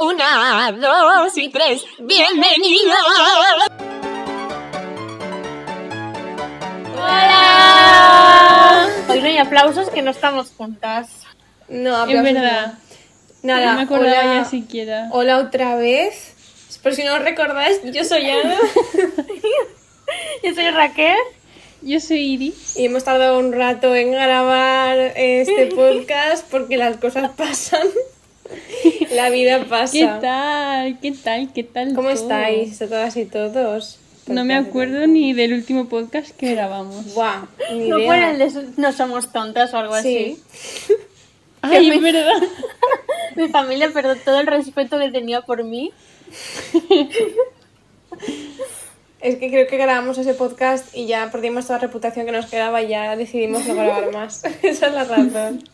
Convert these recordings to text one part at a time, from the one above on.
Una, dos y tres. ¡Bienvenido! ¡Hola! Hoy no hay aplausos que no estamos juntas. No, Es aplausos verdad. no. Nada, no me acordaba hola, ya siquiera. hola otra vez. Por si no os recordáis, yo soy Ana Yo soy Raquel. Yo soy Iri. y hemos tardado un rato en grabar este podcast porque las cosas pasan. La vida pasa. ¿Qué tal? ¿Qué tal? ¿Qué tal? ¿Cómo todo? estáis todas y todos? No me acuerdo ni del último podcast que grabamos. Buah, ni No idea. fue el de No somos tontas o algo Sí. así. Ay, me- es verdad. Mi familia perdió todo el respeto que tenía por mí. Es que creo que grabamos ese podcast y ya perdimos toda la reputación que nos quedaba y ya decidimos no grabar más. Esa es la razón.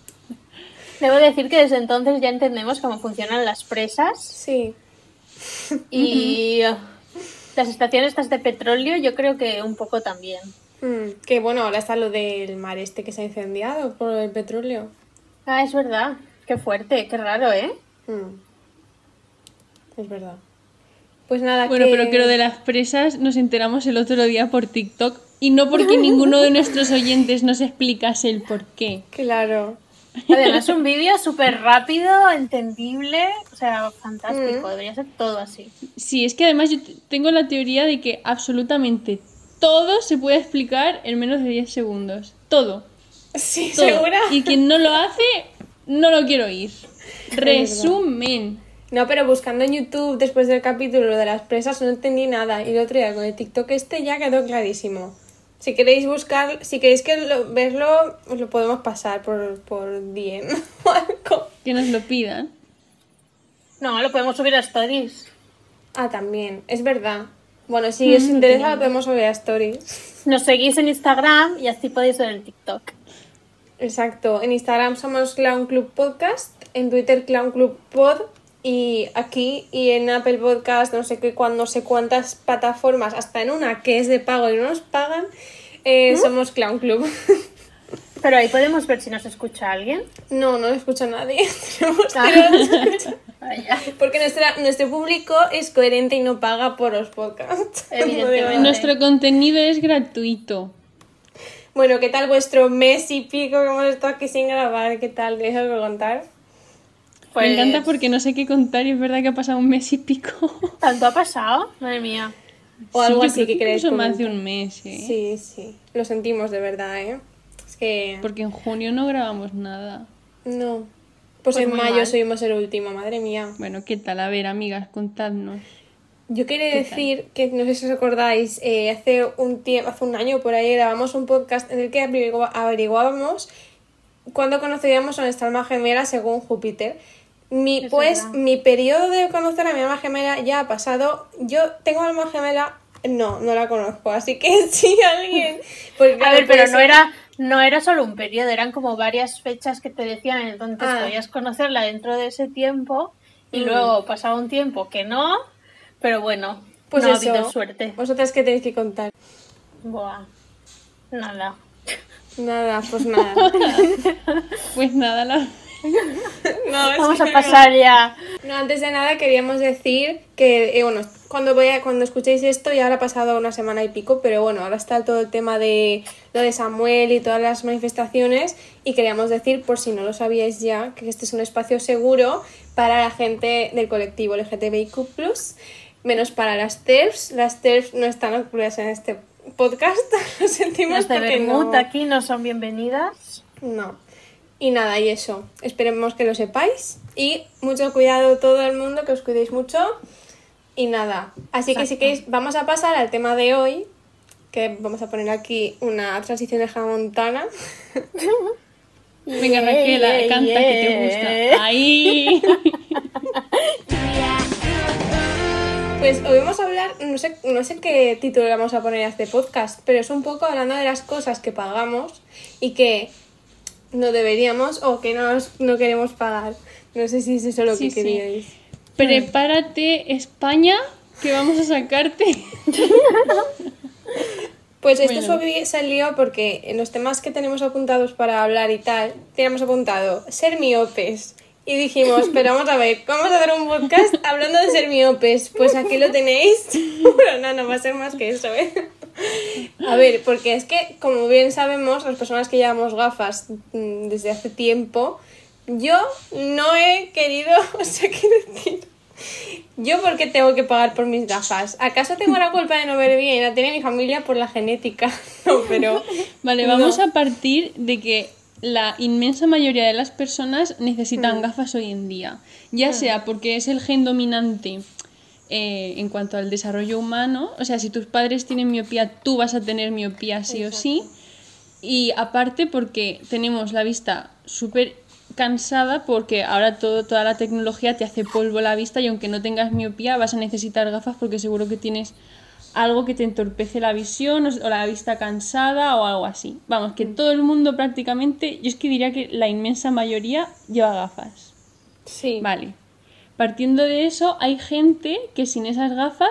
Debo decir que desde entonces ya entendemos cómo funcionan las presas Sí. y las estaciones estas de petróleo yo creo que un poco también. Mm, que bueno, ahora está lo del mar este que se ha incendiado por el petróleo. Ah, es verdad. Qué fuerte, qué raro, ¿eh? Mm. Es verdad. Pues nada, Bueno, que... pero que lo de las presas nos enteramos el otro día por TikTok y no porque ninguno de nuestros oyentes nos explicase el por qué. Claro. Además, un vídeo súper rápido, entendible, o sea, fantástico. Debería ser todo así. Sí, es que además yo tengo la teoría de que absolutamente todo se puede explicar en menos de 10 segundos. Todo. Sí, todo. ¿segura? Y quien no lo hace, no lo quiero oír. Resumen. No, pero buscando en YouTube después del capítulo de las presas no entendí nada. Y el otro día con el TikTok este ya quedó clarísimo. Si queréis buscar, si queréis que lo- verlo, os lo podemos pasar por, por DM o algo. Que nos lo pidan. No, lo podemos subir a stories. Ah, también, es verdad. Bueno, si os interesa lo podemos subir a Stories. Nos seguís en Instagram y así podéis ver el TikTok. Exacto. En Instagram somos Clown Club Podcast, en Twitter Clown Club Pod y aquí y en Apple Podcast, no sé qué, cuando no sé cuántas plataformas, hasta en una que es de pago y no nos pagan, eh, somos Clown Club. Pero ahí podemos ver si nos escucha alguien. no, no escucha nadie. Tenemos Ah. Vaya. Porque nuestra, nuestro público es coherente y no paga por los podcasts. Evidentemente. Nuestro contenido es gratuito. Bueno, ¿qué tal vuestro mes y pico que hemos estado aquí sin grabar? ¿Qué tal? ¿Tenéis algo que contar? Pues, Me encanta porque no sé qué contar y es verdad que ha pasado un mes y pico. ¿Tanto ha pasado? Madre mía. O Sí, algo así que incluso más de un mes, ¿eh? Sí, sí. Lo sentimos de verdad, ¿eh? Es que... Porque en junio no grabamos nada. No. Pues, Pues en mayo mal. subimos el último, madre mía. Bueno, ¿qué tal? A ver, amigas, contadnos. Yo quería decir que, no sé si os acordáis, eh, hace un tiempo, hace un año por ahí grabamos un podcast en el que averiguábamos cuándo conoceríamos a nuestra alma gemela según Júpiter. Mi, Es pues verdad. mi periodo de conocer a mi alma gemela ya ha pasado. Yo tengo alma gemela, no, no la conozco, así que si alguien... A ver, pero no ser- era, no era solo un periodo, eran como varias fechas que te decían, entonces Ah. podías conocerla dentro de ese tiempo y Mm. luego pasaba un tiempo que no, pero bueno, Pues no ha eso. habido suerte. Vosotras qué tenéis que contar. Buah, nada. Nada, pues nada. Pues nada, la... No, Vamos a no. pasar ya. No, antes de nada queríamos decir que, eh, bueno, cuando, voy a- cuando escuchéis esto ya habrá pasado una semana y pico, pero bueno, ahora está todo el tema de lo de Samuel y todas las manifestaciones y queríamos decir, por si no lo sabíais ya, que este es un espacio seguro para la gente del colectivo LGTBIQ+, menos para las TERFs. Las TERFs no están incluidas en este podcast, lo sentimos Las de porque Bermud no... aquí no son bienvenidas. No. Y nada, y eso. Esperemos que lo sepáis. Y mucho cuidado todo el mundo, que os cuidéis mucho. Y nada. Así que si queréis, vamos a pasar al tema de hoy. Que vamos a poner aquí una transición de Montana. Venga, Raquel, Yeah, canta que te gusta. Ahí. Pues hoy vamos a hablar, no sé, no sé qué título le vamos a poner a este podcast, pero es un poco hablando de las cosas que pagamos y que no deberíamos o que no, no queremos pagar. No sé si es eso lo Sí, que sí. queríais. Prepárate, España, que vamos a sacarte. Pues esto Bueno. suave salió porque en los temas que tenemos apuntados para hablar y tal, teníamos apuntado ser miopes Y dijimos, pero vamos a ver, vamos a hacer un podcast hablando de ser miopes. Pues aquí lo tenéis. Pero no, no va a ser más que eso, ¿eh? A ver, porque es que, como bien sabemos, las personas que llevamos gafas mm, desde hace tiempo, yo no he querido, o sea, quiero decir, yo porque tengo que pagar por mis gafas. ¿Acaso tengo la culpa de no ver bien? La tiene mi familia por la genética. No, pero... Vale, no. vamos a partir de que la inmensa mayoría de las personas necesitan Mm. gafas hoy en día. Ya sea porque es el gen dominante eh, en cuanto al desarrollo humano, o sea, si tus padres tienen miopía, tú vas a tener miopía sí o sí. Y aparte porque tenemos la vista súper cansada porque ahora todo, toda la tecnología te hace polvo la vista y aunque no tengas miopía vas a necesitar gafas porque seguro que tienes algo que te entorpece la visión o, o la vista cansada o algo así. Vamos, que todo el mundo prácticamente, yo es que diría que la inmensa mayoría lleva gafas. Sí. Vale. Partiendo de eso, hay gente que sin esas gafas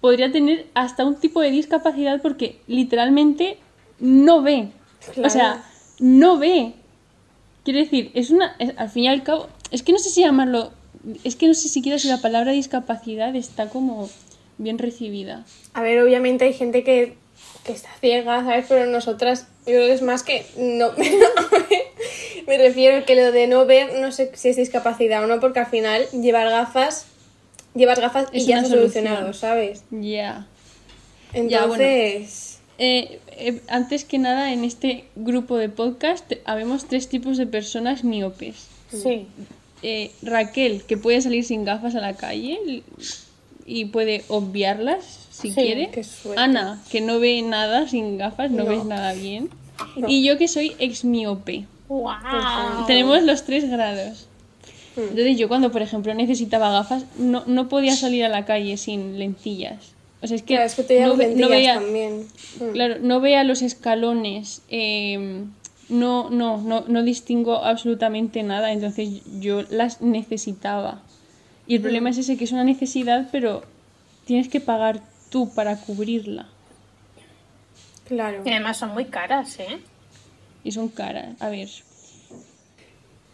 podría tener hasta un tipo de discapacidad porque literalmente no ve. O sea, no ve. Quiero decir, es una. es- al fin y al cabo. Es que no sé si llamarlo. Es que no sé siquiera si la palabra discapacidad está como bien recibida. A ver, obviamente hay gente que, que está ciega, ¿sabes? Pero nosotras, yo creo que es más que no. Me refiero que lo de no ver, no sé si es discapacidad o no, porque al final llevar gafas, llevas gafas y Es ya está solucionado. ¿sabes? Ya. Entonces, Eh, eh, antes que nada, en este grupo de podcast habemos tres tipos de personas miopes. Sí. Eh, Raquel, que puede salir sin gafas a la calle y puede obviarlas si Sí, quiere. Ana, que no ve nada sin gafas, no, No. ves nada bien. Y yo que soy ex miope. ¡Wow! Tenemos los tres grados. Hmm. Entonces yo cuando, por ejemplo, necesitaba gafas, no, no podía salir a la calle sin lentillas. O sea, es que, claro, es que te no, ve- no lentillas veía, también. Mm. Claro, no vea los escalones, eh, no, no, no, no distingo absolutamente nada, entonces yo las necesitaba. Y el problema es ese, que es una necesidad, pero tienes que pagar tú para cubrirla. Claro. Y además son muy caras, ¿eh? Y son caras. A ver,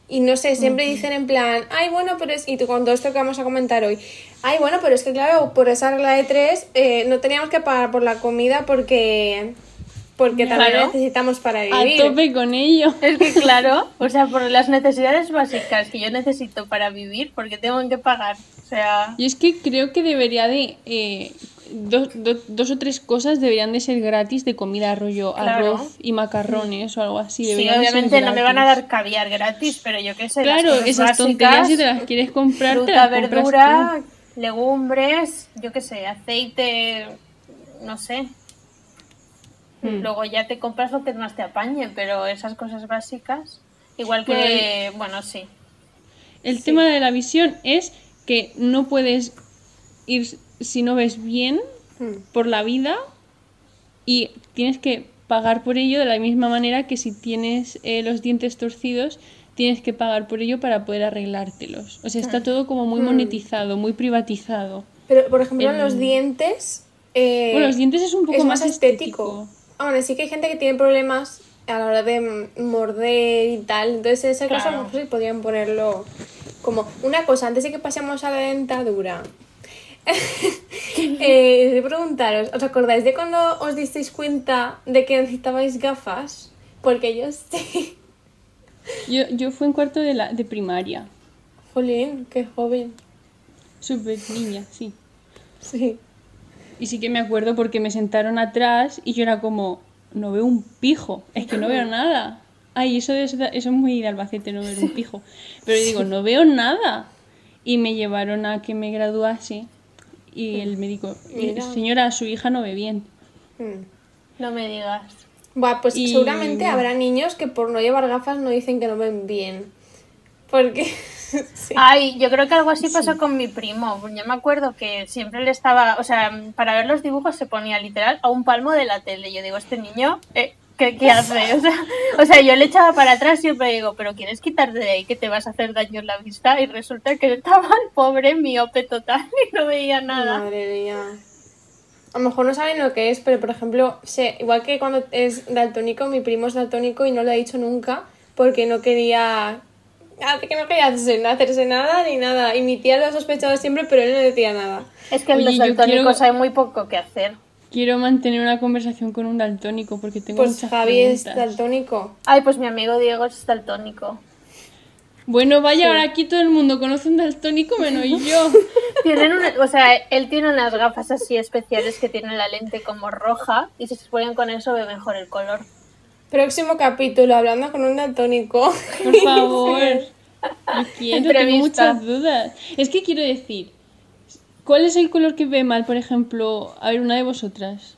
Y no sé, siempre dicen en plan, ay, bueno, pero es. Y tú con todo esto que vamos a comentar hoy, ay, bueno, pero es que claro, por esa regla de tres, eh, no teníamos que pagar por la comida porque. Porque también Claro. necesitamos para a vivir. tope con ello. Es que claro, o sea, por las necesidades básicas que yo necesito para vivir, porque tengo que pagar. O sea, Y es que creo que debería de... eh, dos, do- dos o tres cosas deberían de ser gratis de comida, rollo Claro. arroz y macarrones o algo así. sí, obviamente no me van a dar caviar gratis, pero yo qué sé. las Claro, esas básicas, tonterías si te las quieres comprar, te fruta, las compras verdura, tú. legumbres, yo qué sé, aceite, no sé. Hmm. Luego ya te compras lo que más te apañe, pero esas cosas básicas, igual que, bueno, sí. El tema de la visión es que no puedes ir si no ves bien Hmm. por la vida y tienes que pagar por ello de la misma manera que si tienes eh, los dientes torcidos tienes que pagar por ello para poder arreglártelos. O sea, está todo como muy monetizado, muy privatizado. Pero, por ejemplo, en los dientes. eh, Bueno, los dientes es un poco es más, más estético. Ah, bueno, sí que hay gente que tiene problemas a la hora de morder y tal. Entonces, en ese caso, a lo Claro. mejor sí podrían ponerlo como una cosa. Antes de que pasemos a la dentadura, eh, de preguntaros, ¿os acordáis de cuando os disteis cuenta de que necesitabais gafas? Porque yo sí. Yo, yo fui en cuarto de, la, de primaria. Jolín, qué joven. Súper niña, sí. Sí. Y sí que me acuerdo porque me sentaron atrás y yo era como, no veo un pijo, es que no veo nada. Ay, eso, es- eso es muy de Albacete, no ver un pijo. Pero digo, no veo nada. Y me llevaron a que me graduase y el médico, Mira. señora, su hija no ve bien. Mm. No me digas. Buah, pues Y- seguramente habrá niños que por no llevar gafas no dicen que no ven bien. Porque. sí. Ay, yo creo que algo así pasó con mi primo. Yo me acuerdo que siempre le estaba, o sea, para ver los dibujos se ponía literal a un palmo de la tele. Yo digo, este niño, eh, ¿qué, qué hace? O sea, o sea, yo le echaba para atrás y siempre digo, pero ¿quieres quitarte de ahí que te vas a hacer daño en la vista? Y resulta que estaba el pobre miope total y no veía nada. Madre mía. A lo mejor no saben lo que es, pero por ejemplo, sé, igual que cuando es daltónico, mi primo es daltónico y no lo ha dicho nunca porque no quería que no quería hacerse, hacerse nada ni nada. Y mi tía lo ha sospechado siempre, pero él no decía nada. Es que en Oye, los daltónicos quiero- hay muy poco que hacer. Quiero mantener una conversación con un daltónico porque tengo Pues muchas Javi es preguntas. daltónico. Ay, pues mi amigo Diego es daltónico. Bueno, vaya, ahora aquí todo el mundo conoce un daltónico menos yo. Tienen una- o sea, él tiene unas gafas así especiales que tienen la lente como roja y si se ponen con eso ve mejor el color. Próximo capítulo, hablando con un daltónico. Por favor. Yo quiero, tengo Entrevista. muchas dudas. Es que quiero decir, ¿cuál es el color que ve mal, por ejemplo? A ver, una de vosotras.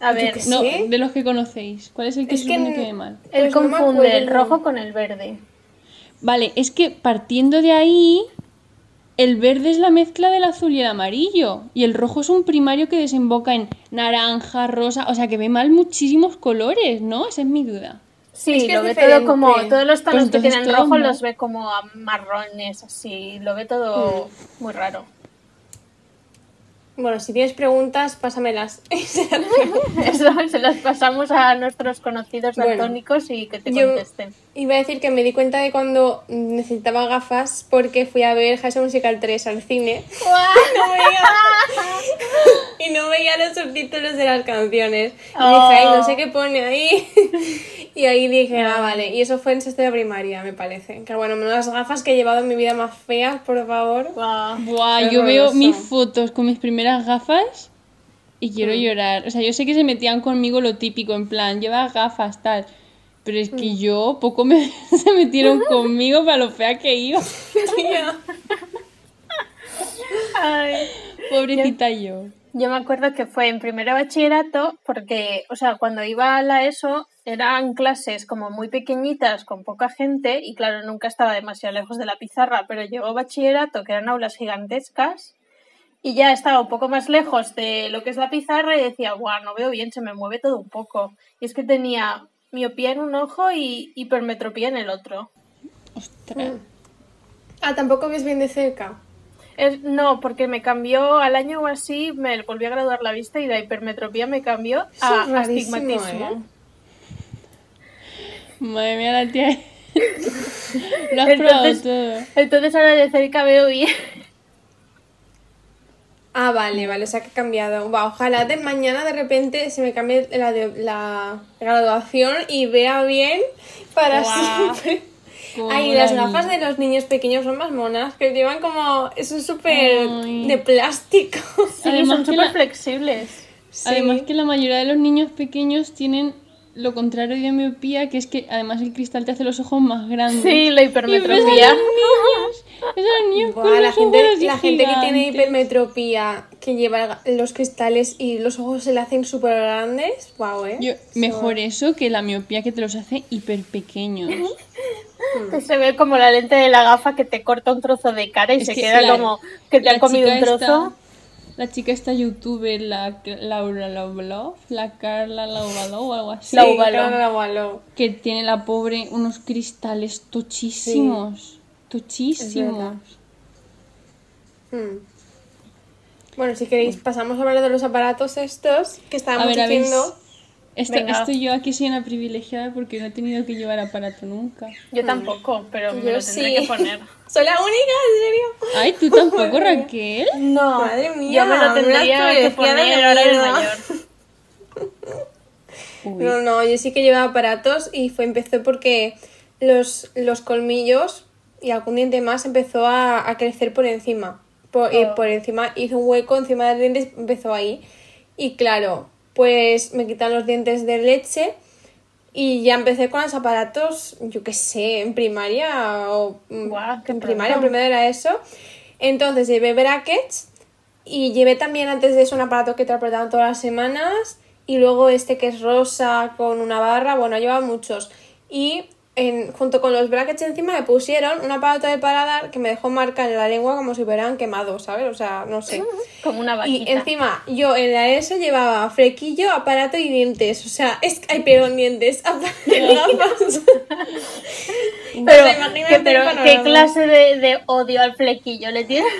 A ver, No, ¿Sí? de los que conocéis. ¿Cuál es el que Es que que ve mal? él Pues no confunde el rojo con el verde. Vale, es que partiendo de ahí, el verde es la mezcla del azul y el amarillo. Y el rojo es un primario que desemboca en naranja, rosa. O sea, que ve mal muchísimos colores, ¿no? Esa es mi duda. Sí, Es que lo es ve diferente. todo como, todos los tonos Pues que tienen rojo mal. los ve como a marrones, así, lo ve todo muy raro. Bueno, si tienes preguntas, pásamelas. Eso se las pasamos a nuestros conocidos Bueno, daltónicos y que te yo- contesten. Iba a decir que me di cuenta de cuando necesitaba gafas porque fui a ver High Musical 3 al cine. No veía- y no veía los subtítulos de las canciones. Y Oh. dije, ay, no sé qué pone ahí. y ahí dije, ah, vale. Y eso fue en sexto de primaria, me parece. Que bueno, menos las gafas que he llevado en mi vida más feas, por favor. Guau. Buah, yo veo mis fotos con mis primeras gafas y quiero llorar. O sea, yo sé que se metían conmigo lo típico, en plan, lleva gafas, tal. Pero es que yo, poco me se metieron conmigo para lo fea que iba. Ay. Pobrecita yo. Yo me acuerdo que fue en primero de bachillerato porque, o sea, cuando iba a la ESO eran clases como muy pequeñitas con poca gente y claro, nunca estaba demasiado lejos de la pizarra, pero llegó bachillerato que eran aulas gigantescas y ya estaba un poco más lejos de lo que es la pizarra y decía, guau, no veo bien, se me mueve todo un poco. Y es que tenía miopía en un ojo y hipermetropía en el otro. Ostras. Ah, tampoco ves bien de cerca. Es, no, porque me cambió al año o así, me volví a graduar la vista y la hipermetropía me cambió Eso es a rarísimo, astigmatismo. ¿eh? Madre mía, la tía. lo has probado Entonces- todo. Entonces ahora de cerca veo bien. Ah, vale, vale, o sea que ha cambiado. Va, ojalá de mañana de repente se me cambie la, de- la graduación y vea bien para siempre. Ay, la las gafas de los niños pequeños son más monas, que llevan como. Eso es súper de plástico. Sí, Además son súper la- flexibles. Además que la mayoría de los niños pequeños tienen lo contrario de miopía, que es que además el cristal te hace los ojos más grandes. Sí, la Y ves a los hipermetropía. niños, ves a los niños Buah, con la los gente, ojos la gente que tiene hipermetropía, que lleva los cristales y los ojos se le hacen súper grandes, wow, eh. Yo- mejor eso que la miopía que te los hace hiper pequeños. Que se ve como la lente de la gafa que te corta un trozo de cara y Es se que queda la- como que te han comido un trozo. esta- la chica esta youtuber, la Laura Laubalov, la Carla Laubalov o algo así, La Sí, Ubaló. claro, la Ubaló. que tiene la pobre unos cristales tochísimos, tochísimos. Hmm. Bueno, si queréis, pasamos a hablar de los aparatos estos que estábamos ver, habéis- diciendo. Esto, Venga. esto yo aquí soy una privilegiada porque no he tenido que llevar aparato nunca. Yo tampoco, pero me lo tendré sí. que poner. Soy la única, en serio. Ay, tú tampoco, Raquel. No, Madre mía, yo me lo tendría que poner ahora de mayor. Uy. No, no, yo sí que llevaba aparatos y fue empezó porque los, los colmillos y algún diente más empezó a, a crecer por encima. Por, Oh. por encima hizo un hueco encima de los dientes, empezó ahí. Y claro, pues me quitan los dientes de leche y ya empecé con los aparatos, yo qué sé, en primaria o mm, Guau, qué en primaria, en primero era eso. Entonces llevé brackets y llevé también antes de eso un aparato que te apretaban todas las semanas. Y luego este que es rosa con una barra. Bueno, llevaba muchos. Y en- junto con los brackets encima me pusieron un aparato de paladar que me dejó marca en la lengua como si hubieran quemado, ¿sabes? O sea, no sé. Como una Y vaquita. encima yo en la ESO llevaba frequillo, aparato y dientes. O sea, es ay, perdón, dientes. gafas. Pero, que- pero ¿qué clase de, de odio al flequillo le tienes?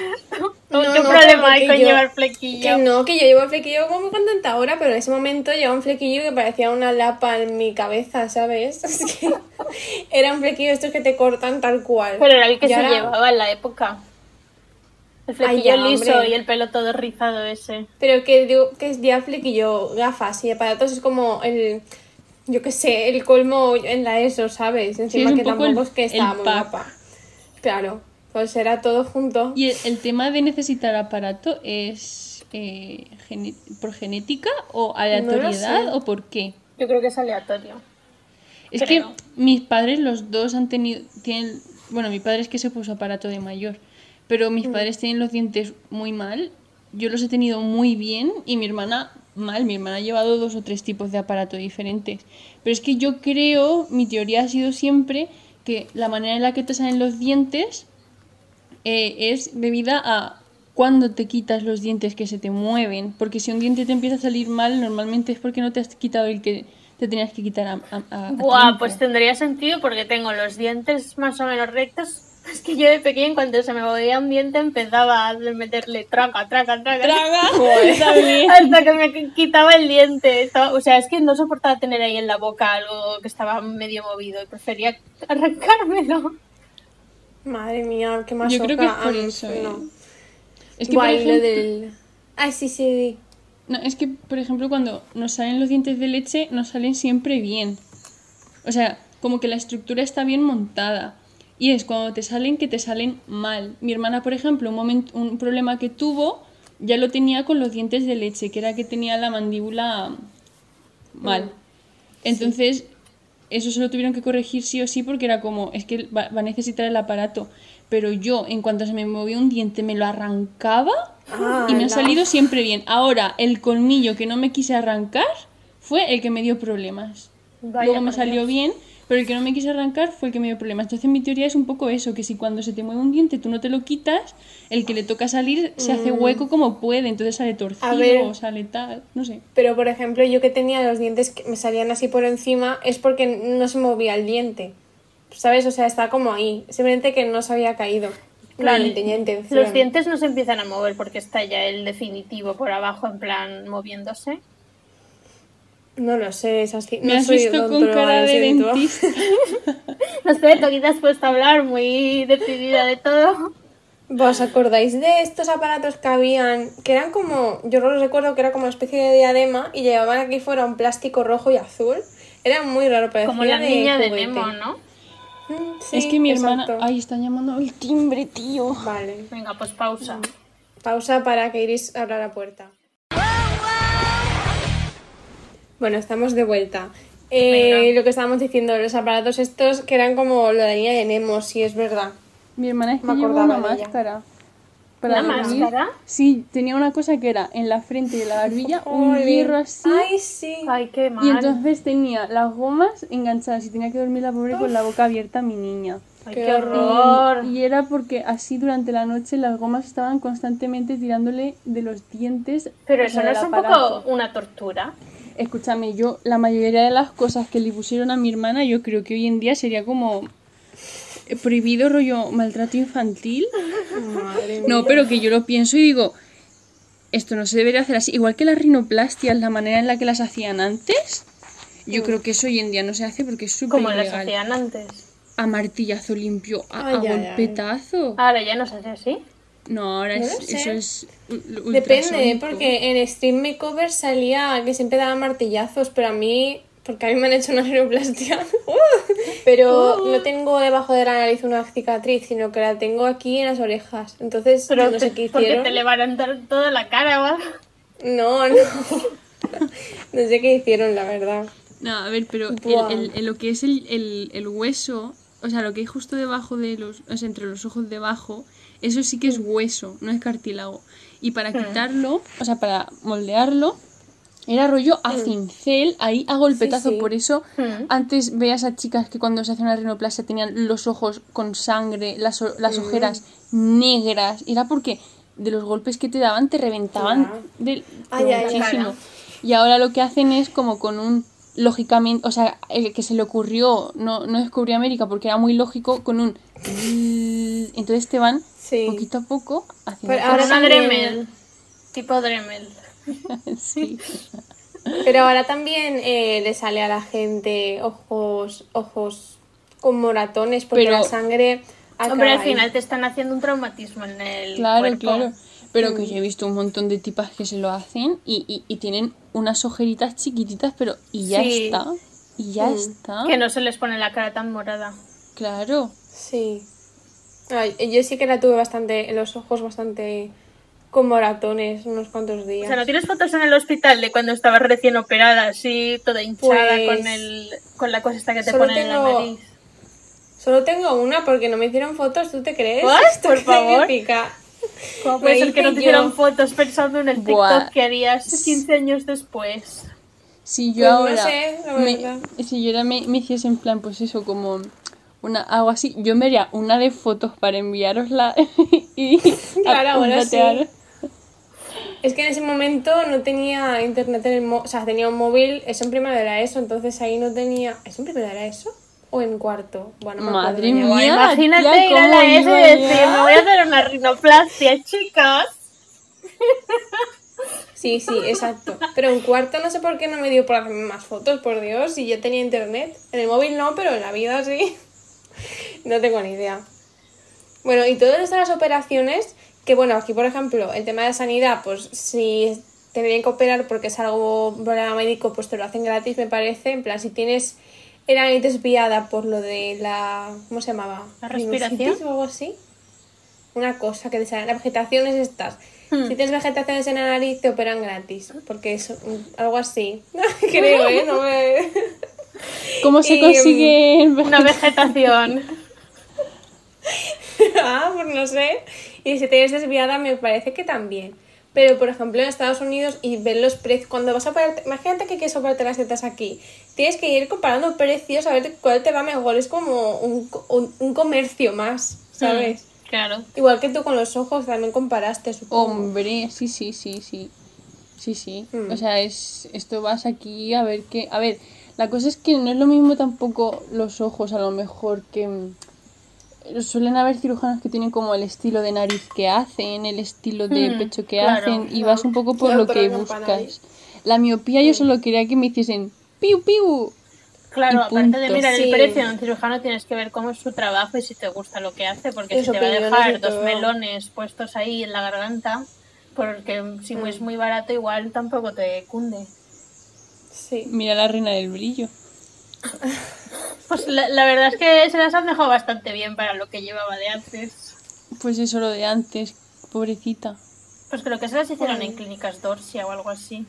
No, ¿Qué no, problema hay que con yo- llevar Que flequillo? no, que yo llevo el flequillo como muy contenta ahora, pero en ese momento llevaba un flequillo que parecía una lapa en mi cabeza, ¿sabes? Es que era un flequillo estos que te cortan tal cual. Pero era el que Y se ahora- llevaba en la época. El flequillo ya, liso hombre. y el pelo todo rizado ese. Pero que digo que es ya flequillo, gafas y aparatos es como el. Yo qué sé, el colmo en la ESO, ¿sabes? Encima es un que poco tampoco el- es que el muy guapa. Claro, pues era todo junto. Y el, el tema de necesitar aparato es eh, gene- por genética o aleatoriedad o por qué. Yo creo que es aleatorio. Es Creo. que mis padres, los dos han tenido, tienen, bueno, mi padre es que se puso aparato de mayor, pero Mm. mis padres tienen los dientes muy mal, yo los he tenido muy bien y mi hermana mal, mi hermana ha llevado dos o tres tipos de aparato diferentes. Pero es que yo creo, mi teoría ha sido siempre que la manera en la que te salen los dientes eh, es debida a cuando te quitas los dientes que se te mueven, porque si un diente te empieza a salir mal, normalmente es porque no te has quitado el que te tenías que quitar a, a- a- Buah, pues tendría sentido porque tengo los dientes más o menos rectos. Es que yo de pequeña, en cuanto se me movía un diente, empezaba a meterle traca, traca, traca. También. Hasta que me qu- quitaba el diente. Estaba- o sea, es que no soportaba tener ahí en la boca algo que estaba medio movido y prefería arrancármelo. Madre mía, qué más Yo creo que es por eso, ¿eh? no. Es que, por lo ejemplo, del. Ay, sí, sí, no, es que, por ejemplo, cuando nos salen los dientes de leche, nos salen siempre bien. O sea, como que la estructura está bien montada. Y es cuando te salen que te salen mal. Mi hermana, por ejemplo, un, momento, un problema que tuvo, ya lo tenía con los dientes de leche, que era que tenía la mandíbula mal. Entonces, eso se lo tuvieron que corregir sí o sí porque era como, es que va, va a necesitar el aparato. Pero yo, en cuanto se me movía un diente, me lo arrancaba y me ha salido siempre bien. Ahora, el colmillo que no me quise arrancar fue el que me dio problemas. Vaya Luego me salió Dios. bien, pero el que no me quise arrancar fue el que me dio problemas. Entonces mi teoría es un poco eso, que si cuando se te mueve un diente tú no te lo quitas, el que le toca salir se hace hueco como puede, entonces sale torcido Mm. ver. o sale tal, no sé. Pero por ejemplo, yo que tenía los dientes que me salían así por encima, es porque no se movía el diente. ¿Sabes? O sea, está como ahí. Simplemente que no se había caído. Claro, ni tenía intención. Los dientes no se empiezan a mover porque está ya el definitivo por abajo, en plan moviéndose. No lo sé, es así. Me no has soy visto con cara de dentista. No sé, tú aquí te has puesto a hablar muy decidida de todo. ¿Vos acordáis de estos aparatos que habían? Que eran como. Yo los recuerdo que era como una especie de diadema y llevaban aquí fuera un plástico rojo y azul. Era muy raro, parecía Como la niña de. Nemo, ¿no? Mm, sí, es que mi hermana... exacto. Ay, están llamando al timbre, tío. Vale. Venga, pues pausa. Pausa para que Iris abra la puerta. Bueno, estamos de vuelta. Eh, lo que estábamos diciendo, los aparatos estos que eran como lo de la niña de Nemo, sí es verdad. Mi hermana es que Me lleva acordaba una de ella. máscara. ¿Una dormir. máscara? Sí, tenía una cosa que era en la frente de la barbilla un hierro así. Ay, sí. Ay, qué mal. Y entonces tenía las gomas enganchadas y tenía que dormir la pobre con la boca abierta mi niña. Ay, qué qué Y, horror. y era porque así durante la noche las gomas estaban constantemente tirándole de los dientes. Pero o eso sea, no del es un aparato. poco una tortura. Escúchame, yo la mayoría de las cosas que le pusieron a mi hermana, yo creo que hoy en día sería como eh, prohibido rollo maltrato infantil. Madre mía. No, pero que yo lo pienso y digo, esto no se debería hacer así. Igual que las rinoplastias, la manera en la que las hacían antes, yo creo que eso hoy en día no se hace porque es súper Como las hacían antes. A martillazo limpio, a, Ay, a ay, ay. golpetazo. Ahora ya no se hace así. No, ahora No es- eso es Depende, porque en Stream Makeover salía que siempre daban martillazos, pero a mí, porque a mí me han hecho una neuroplastia, pero no tengo debajo de la nariz una cicatriz, sino que la tengo aquí en las orejas. Entonces, Pero no sé qué porque hicieron. te levantan toda la cara algo. No, no. no sé qué hicieron, la verdad. No, a ver, pero el- Buah. el- el- lo que es el, el- el hueso, o sea, lo que hay justo debajo de los, o sea, entre los ojos debajo, eso sí que es hueso, no es cartílago. Y para quitarlo, o sea, para moldearlo, era rollo a cincel, ahí a golpetazo. Sí, sí. Por eso, Mm. antes veías a chicas que cuando se hacían una rinoplastia tenían los ojos con sangre, las, las ojeras negras. Era porque de los golpes que te daban te reventaban Ay, ay, muchísimo. Y ahora lo que hacen es como con un lógicamente, o sea, el que se le ocurrió, no, no descubrió América porque era muy lógico, con un entonces te van Sí. poquito a poco, haciendo Pero Ahora una Dremel. Tipo Dremel. Sí. Pero ahora también eh, le sale a la gente ojos, ojos con moratones porque Pero- la sangre acaba Hombre, al ahí. final te están haciendo un traumatismo en el Claro, cuerpo. claro. Pero Mm. que yo he visto un montón de tipas que se lo hacen y, y, y tienen unas ojeritas chiquititas, pero y ya Sí. está. Y ya Mm. está. Que no se les pone la cara tan morada. Claro. Sí. Ay, yo sí que la tuve bastante, en los ojos bastante con moratones unos cuantos O días. sea, ¿no tienes fotos en el hospital de cuando estabas recién operada, así, toda hinchada, Pues- con, el, con la cosa esta que te ponen en la tengo- nariz? Solo tengo una porque no me hicieron fotos, ¿tú te crees? ¿What? Esto Por qué favor. significa? ¿Cómo puede ser que no te hicieron fotos pensando en el TikTok Buah. que harías 15 años después? Pues Si yo no ahora. sé, la me, si yo ahora me, me hiciese en plan, pues eso, como una algo así, yo me haría una de fotos para enviárosla y Claro, ahora sí. Es que en ese momento no tenía internet en el móvil, o sea, tenía un móvil, eso en primero de la ESO, entonces ahí no tenía... ¿Es en primero de la ESO? ¿O en cuarto? Bueno, me Madre mía. Imagínate tía, ir a ¿cómo la S y decir, me voy a hacer una rinoplastia, chicas. Sí, sí, exacto. Pero en cuarto no sé por qué no me dio por hacerme más fotos, por Dios, si yo tenía internet. En el móvil no, pero en la vida sí. No tengo ni idea. Bueno, y todas estas operaciones, que bueno, aquí por ejemplo, el tema de sanidad, pues si tendrían que operar porque es algo, un problema médico, pues te lo hacen gratis, me parece. En plan, si tienes, era desviada por lo de la, ¿cómo se llamaba? ¿La respiración? O algo así. Una cosa que te sale, la vegetación es estas. Hmm. Si tienes vegetaciones en la nariz, te operan gratis. Porque es algo así. Creo, ¿eh? No me... ¿Cómo se Y, consigue el Una vegetación. ah, pues no sé. Y si tienes desviada, me parece que también. Pero, por ejemplo, en Estados Unidos y ver los precios, cuando vas a operarte, imagínate que quieres operarte las tetas aquí, tienes que ir comparando precios a ver cuál te va mejor. Es como un, un, un comercio más, ¿sabes? Claro. Igual que tú con los ojos también comparaste, supongo. Hombre, sí, sí, sí, sí. Sí, sí. Mm. O sea, es esto vas aquí a ver qué. A ver, la cosa es que no es lo mismo tampoco los ojos, a lo mejor que. mm, Suelen haber cirujanos que tienen como el estilo de nariz que hacen, el estilo de Hmm, pecho que claro, hacen, y vas un poco por lo que buscas. La miopía yo solo quería que me hiciesen piu piu. Claro, aparte de mirar Sí. el precio de un cirujano, tienes que ver cómo es su trabajo y si te gusta lo que hace, porque si te va a dejar dos todo. melones puestos ahí en la garganta, porque si Mm. es muy barato, igual tampoco te cunde. Sí. Mira la reina del brillo. Pues la, la verdad es que se las han dejado bastante bien para lo que llevaba de antes. Pues eso lo de antes, pobrecita. Pues creo que se las hicieron en clínicas Dorsia o algo así.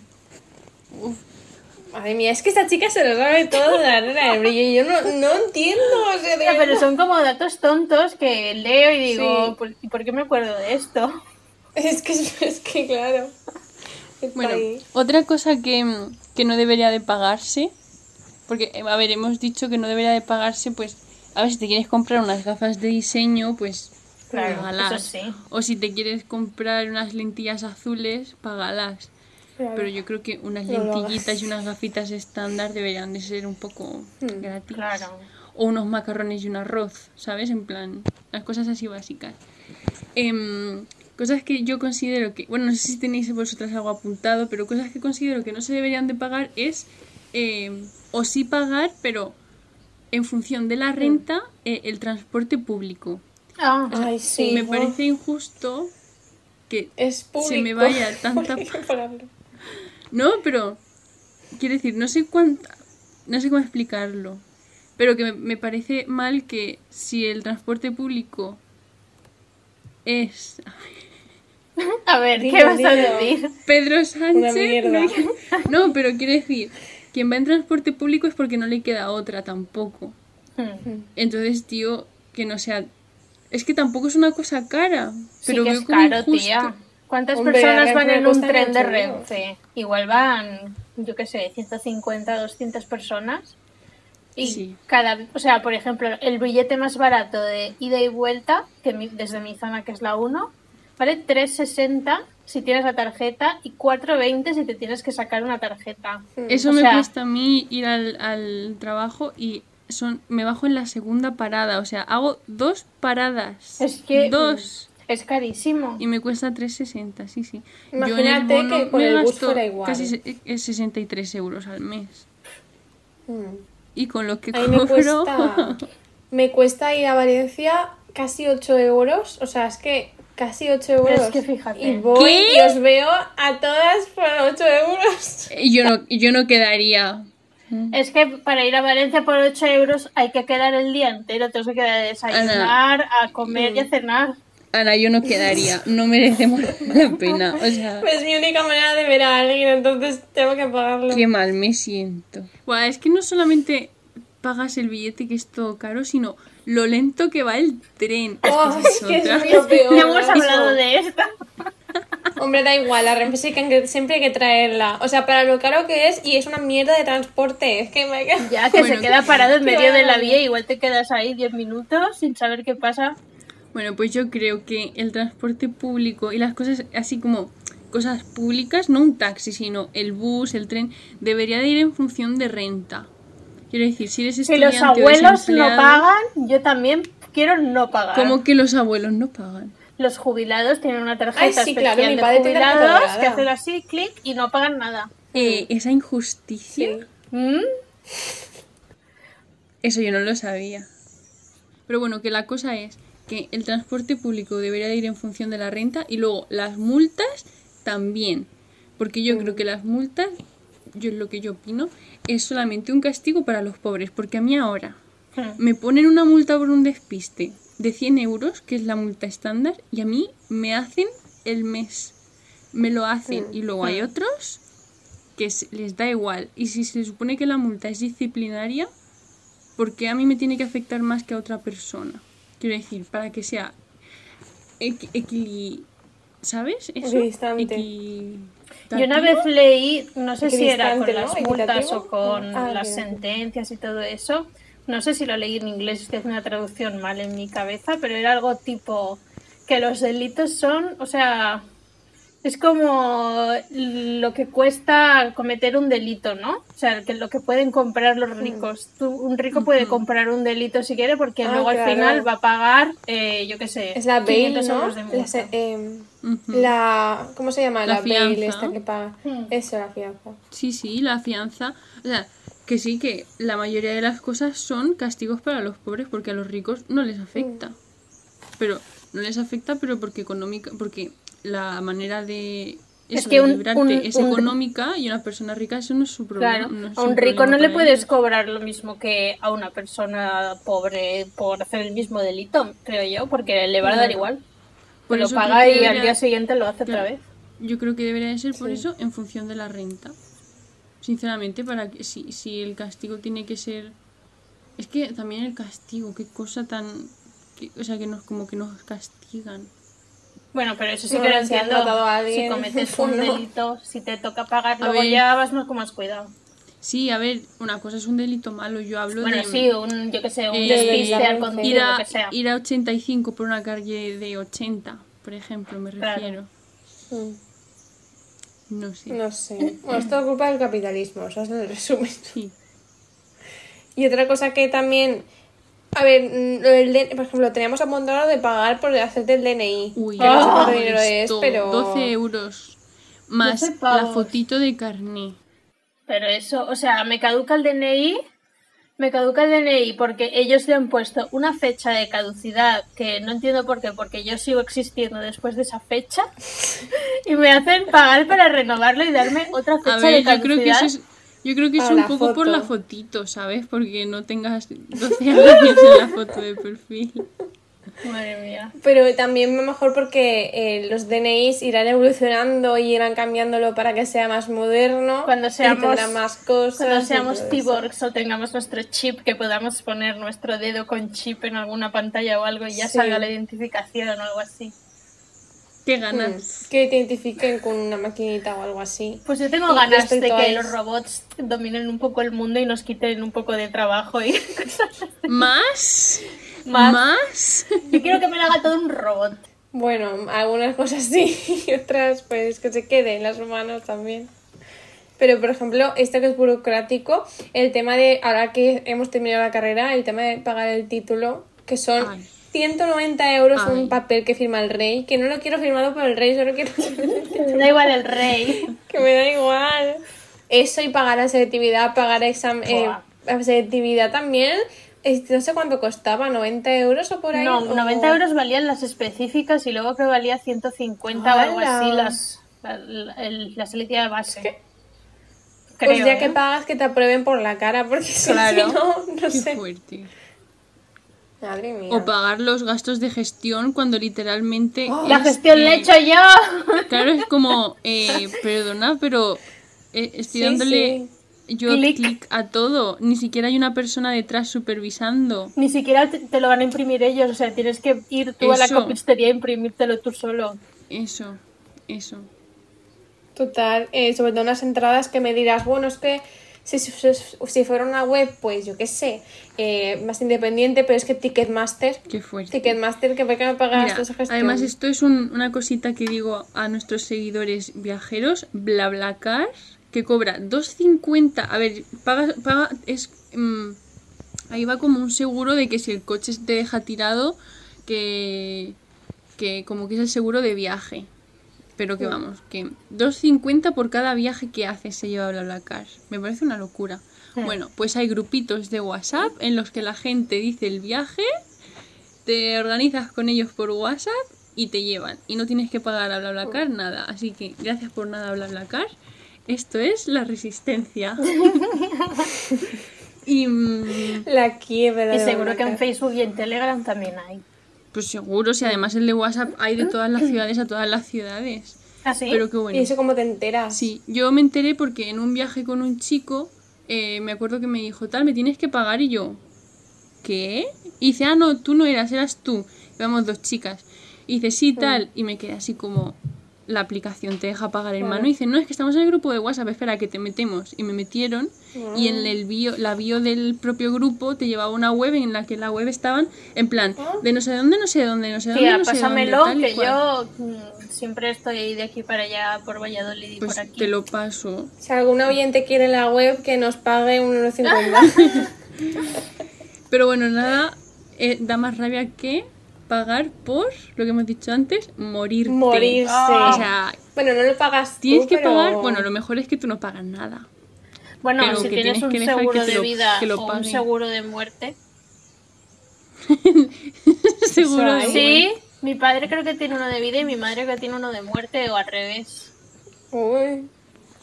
Madre mía, es que esta chica se lo sabe todo de la arena del brillo y yo no, no entiendo. O sea, de Ya, pero son como datos tontos que leo y digo, Sí. "¿Por- ¿y por qué me acuerdo de esto? Es que, es que claro. Está Bueno, ahí. otra cosa que, que no debería de pagarse, porque, eh, a ver, hemos dicho que no debería de pagarse, pues, a ver, si te quieres comprar unas gafas de diseño, pues, Claro, págalas. eso sí. O si te quieres comprar unas lentillas azules, págalas. Claro. Pero yo creo que unas lentillitas y unas gafitas estándar deberían de ser un poco Hmm, gratis. Claro. O unos macarrones y un arroz, ¿sabes? En plan, las cosas así básicas. Em, cosas que yo considero que, bueno, no sé si tenéis vosotras algo apuntado, pero cosas que considero que no se deberían de pagar es, em, o sí pagar, pero en función de la renta, eh, el transporte público. Ah, Ay, sí. Me parece injusto que Es público. se me vaya tanta no, pero quiero decir, no sé cuánta, no sé cómo explicarlo, pero que me, me parece mal que si el transporte público es a ver, ¿qué Dilo, vas a decir? Pedro Sánchez, no, pero quiero decir, quien va en transporte público es porque no le queda otra tampoco. Hmm. Entonces, tío, que no sea, es que tampoco es una cosa cara, pero sí que veo es como caro, injusto. tía. ¿Cuántas Hombre, personas van en un tren de. Renfe? Igual van, yo qué sé, 150, 200 personas. Y Sí. cada, o sea, por ejemplo, el billete más barato de ida y vuelta, que mi- desde mi zona que es la 1, vale 3.60 si tienes la tarjeta y 4.20 si te tienes que sacar una tarjeta. Eso O me sea- cuesta a mí ir al, al trabajo y son me bajo en la segunda parada, o sea, hago dos paradas. Es que- dos. Es carísimo. Y me cuesta 3,60, sí, sí. Imagínate que con me el bus gasto fuera igual. Casi se- eh, 63 euros al mes. Mm. Y con lo que me cuesta, me cuesta ir a Valencia casi 8 euros. O sea, es que casi 8 euros. Es que fíjate. Y voy ¿Qué? y os veo a todas por 8 euros. yo, no, yo no quedaría... Es que para ir a Valencia por 8 euros hay que quedar el día entero. Tengo que quedar a desayunar, a comer y a cenar. Ana, yo no quedaría. No merecemos la pena. O sea... Es mi única manera de ver a alguien, entonces tengo que pagarlo. Qué mal me siento. Buah, es que no solamente pagas el billete que es todo caro, sino lo lento que va el tren. Oh, Es que es lo peor. No hemos hablado de esto. Hombre, da igual, la Renfe sí que siempre hay que traerla. O sea, para lo caro que es y es una mierda de transporte. Es que me Ya que Bueno, se queda parado en medio de la vía, igual te quedas ahí 10 minutos sin saber qué pasa. Bueno, pues yo creo que el transporte público y las cosas así como cosas públicas, no un taxi, sino el bus, el tren, debería de ir en función de renta. Quiero decir, si eres Si estudiante los o abuelos no pagan, yo también quiero no pagar. ¿Cómo que los abuelos no pagan? Los jubilados tienen una tarjeta Ay, sí, claro, especial mi de padre jubilados que hacen así, clic, y no pagan nada. Eh, esa injusticia, Sí. ¿Mm? eso yo no lo sabía. Pero bueno, que la cosa es que el transporte público debería de ir en función de la renta y luego las multas también. Porque yo creo que las multas, yo es lo que yo opino, es solamente un castigo para los pobres. Porque a mí ahora Hmm. me ponen una multa por un despiste de 100 euros, que es la multa estándar, y a mí me hacen el mes. Me lo hacen. Y luego hay otros que les da igual. Y si se supone que la multa es disciplinaria, ¿por qué a mí me tiene que afectar más que a otra persona? Quiero decir, para que sea equi- ¿Sabes? Eso. Equidistante. Yo una vez leí, no sé si era con las multas o con Ah, las sentencias y todo eso. No sé si lo leí en inglés, estoy haciendo una traducción mal en mi cabeza, pero era algo tipo que los delitos son, o sea, es como lo que cuesta cometer un delito, ¿no? O sea, que lo que pueden comprar los ricos. Tú- un rico puede comprar un delito si quiere porque Ah, luego al final va a pagar, eh, yo qué sé, Es la bail, 500 ¿no? euros de multa. se- la- ¿Cómo se llama? La La, bail esta que paga. Hmm. Eso, la fianza. Sí, sí, la fianza. O sea, que sí, que la mayoría de las cosas son castigos para los pobres porque a los ricos no les afecta. Pero no les afecta, pero porque económica, porque la manera de Es eso, que de un- es un- económica y una persona rica eso no es su problema. Claro, no es a un un rico no le puedes ellos. cobrar lo mismo que a una persona pobre por hacer el mismo delito, creo yo, porque le va a dar Claro. igual. Por lo eso paga y al día siguiente lo hace otra vez. Yo creo que debería de ser por Sí. eso en función de la renta. Sinceramente, para que si, si el castigo tiene que ser. Es que también el castigo, qué cosa tan. que- o sea, que nos como que nos castigan. Bueno, pero eso sí que lo entiendo. Si cometes un no. delito, si te toca pagar, luego ya vas más con más cuidado. Sí, a ver, una cosa es un delito malo, yo hablo Bueno, de. sí, un, yo que sé, un eh, despiste al ir conducir, ir, lo a, que sea. ir a 85 por una calle de 80, por ejemplo, me Claro. refiero. Mm, No sé. No sé. Bueno, es todo culpa del capitalismo, eso es el resumen. Sí. Y otra cosa que también. A ver, mm, lo DNI, por ejemplo, teníamos apuntado de pagar por hacerte el DNI. Uy, no sé ya cuánto dinero es, pero. 12 euros. Más 12 la fotito de carné. Pero eso, o sea, me caduca el DNI, me caduca el DNI porque ellos le han puesto una fecha de caducidad que no entiendo por qué, porque yo sigo existiendo después de esa fecha y me hacen pagar para renovarlo y darme otra fecha A de ver, yo caducidad. creo que eso es, yo creo que es un poco por la fotito, ¿sabes? Porque no tengas 12 años en la foto de perfil. Madre mía. Pero también mejor porque eh, los DNIs irán evolucionando y irán cambiándolo para que sea más moderno. Cuando seamos, más cosas. cuando seamos cyborgs o tengamos nuestro chip, que podamos poner nuestro dedo con chip en alguna pantalla o algo y ya Sí. salga la identificación o algo así. Qué Mm, ganas. Que te identifiquen con una maquinita o algo así. Pues yo tengo Y ganas de que los robots dominen un poco el mundo y nos quiten un poco de trabajo y cosas así. ¿Más? Más. ¿Más? Yo quiero que me lo haga todo un robot. Bueno, algunas cosas sí y otras pues que se queden las humanos también. Pero por ejemplo, esto que es burocrático, el tema de, ahora que hemos terminado la carrera, el tema de pagar el título, que son Ay. 190 euros Ay. un papel que firma el rey, que no lo quiero firmado por el rey, solo quiero Da igual el rey. que me da igual. Eso y pagar la selectividad, pagar examen, eh, la selectividad también. Es- No sé cuánto costaba, 90 euros o por ahí. No, o- 90 euros valían las específicas y luego creo que valía 150 o algo ¡Hala! así las, la, el- la selectividad base. Pues Creo, ya ¿eh? que pagas que te aprueben por la cara, porque si Claro. no, no Qué sé. fuerte. Madre mía. O pagar los gastos de gestión cuando literalmente. La es, gestión la he hecho yo. Claro, es como, eh, perdona, pero eh, estoy Sí, dándole yo Clic. clic a todo. Ni siquiera hay una persona detrás supervisando. Ni siquiera te, te lo van a imprimir ellos, o sea, tienes que ir tú a la copistería a imprimírtelo tú solo. Eso, eso. Total, eh, sobre todo unas entradas que me dirás, bueno, es que si, si, si fuera una web, pues yo qué sé, eh, más independiente, pero es que Ticketmaster, Qué fuerte. Ticketmaster, que fue que me pagas Mira, esa gestión. además esto es un- una cosita que digo a nuestros seguidores viajeros, BlaBlaCar, que cobra 2.50, a ver, paga, paga es, mm, ahí va como un seguro de que si el coche te deja tirado, que, que como que es el seguro de viaje, pero que vamos, que 2.50 por cada viaje que haces se lleva BlaBlaCar, me parece una locura. Bueno, pues hay grupitos de WhatsApp en los que la gente dice el viaje te organizas con ellos por WhatsApp y te llevan. Y no tienes que pagar a BlaBlaCar nada. Así que gracias por nada BlaBlaCar. Esto es la resistencia. y mm, La quiebra. Y seguro que en. Facebook y en Telegram también hay. pues seguro, si además el de WhatsApp hay de todas las ciudades a todas las ciudades. ¿Ah, sí? Pero qué bueno. ¿Y eso cómo te enteras? Sí, yo me enteré porque en un viaje con un chico, eh, me acuerdo que me dijo, tal, me tienes que pagar y yo, ¿qué? Y dice, ah, no, tú no eras, eras tú. Íbamos dos chicas. Y dice, sí, tal, y me quedé así como, la aplicación te deja pagar en mano. Y dice, no, es que estamos en el grupo de WhatsApp, espera, que te metemos. Y me metieron, y en el bio, la bio del propio grupo te llevaba una web en la que la web estaban en plan, de no sé dónde, no sé dónde, no sé dónde, Tía, no sé pásamelo, dónde, tal y que yo mm, siempre estoy ahí de aquí para allá, por Valladolid y Pues por aquí. te lo paso. Si algún oyente quiere la web, que nos pague un euro cincuenta. Pero bueno, nada, eh, da más rabia que pagar por lo que hemos dicho antes, morirte. Morirse. O sea, bueno, no lo pagas tienes tú, que pero- pagar. Bueno, lo mejor es que tú no pagas nada. Bueno, pero si que tienes tienes un que seguro que de lo- vida que lo o un seguro de muerte. Seguro de hay? Sí, mi padre creo que tiene uno de vida y mi madre creo que tiene uno de muerte o al revés. Uy.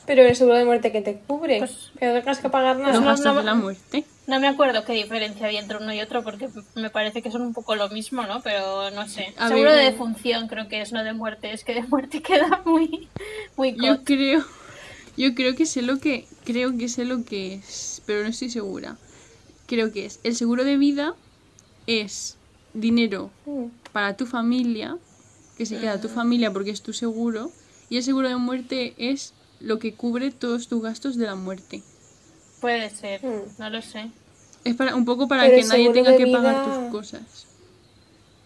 Pero el seguro de muerte que te cubre. Pues- que no tengas que pagar los nada. no, gastos no- de la muerte. No me acuerdo qué diferencia había entre uno y otro porque me parece que son un poco lo mismo, ¿no? Pero no sé. A Seguro de defunción creo que es, no de muerte. Es que de muerte queda muy, muy Yo cot. creo, yo creo que sé lo que, creo que sé lo que es, pero no estoy segura. Creo que es el seguro de vida es dinero Mm. para tu familia, que se queda tu familia porque es tu seguro, y el seguro de muerte es lo que cubre todos tus gastos de la muerte. Puede ser, Hmm. no lo sé. Es para un poco para Pero que nadie tenga que pagar tus cosas.